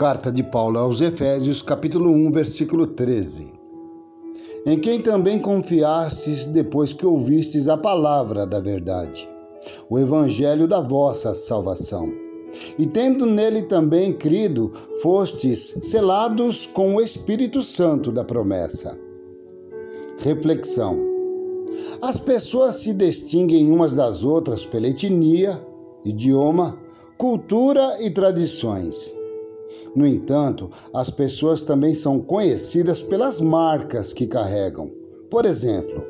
Carta de Paulo aos Efésios, capítulo 1, versículo 13. Em quem também confiastes depois que ouvistes a palavra da verdade, o evangelho da vossa salvação. E tendo nele também crido, fostes selados com o Espírito Santo da promessa. Reflexão: As pessoas se distinguem umas das outras pela etnia, idioma, cultura e tradições. No entanto, as pessoas também são conhecidas pelas marcas que carregam. Por exemplo,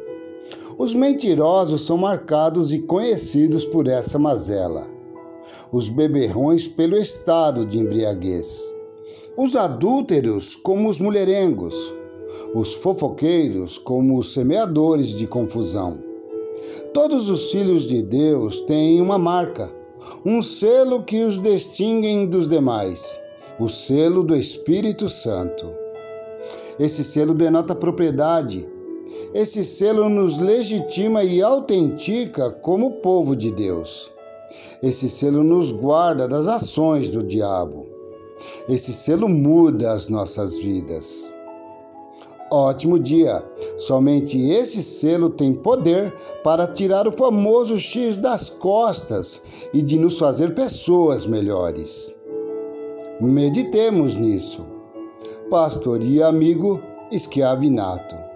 os mentirosos são marcados e conhecidos por essa mazela. Os beberrões pelo estado de embriaguez. Os adúlteros como os mulherengos. Os fofoqueiros como os semeadores de confusão. Todos os filhos de Deus têm uma marca, um selo que os distingue dos demais o selo do Espírito Santo. Esse selo denota propriedade. Esse selo nos legitima e autentica como povo de Deus. Esse selo nos guarda das ações do diabo. Esse selo muda as nossas vidas. Ótimo dia! Somente esse selo tem poder para tirar o famoso X das costas e de nos fazer pessoas melhores. Meditemos nisso. Pastor e amigo Esquiavinato.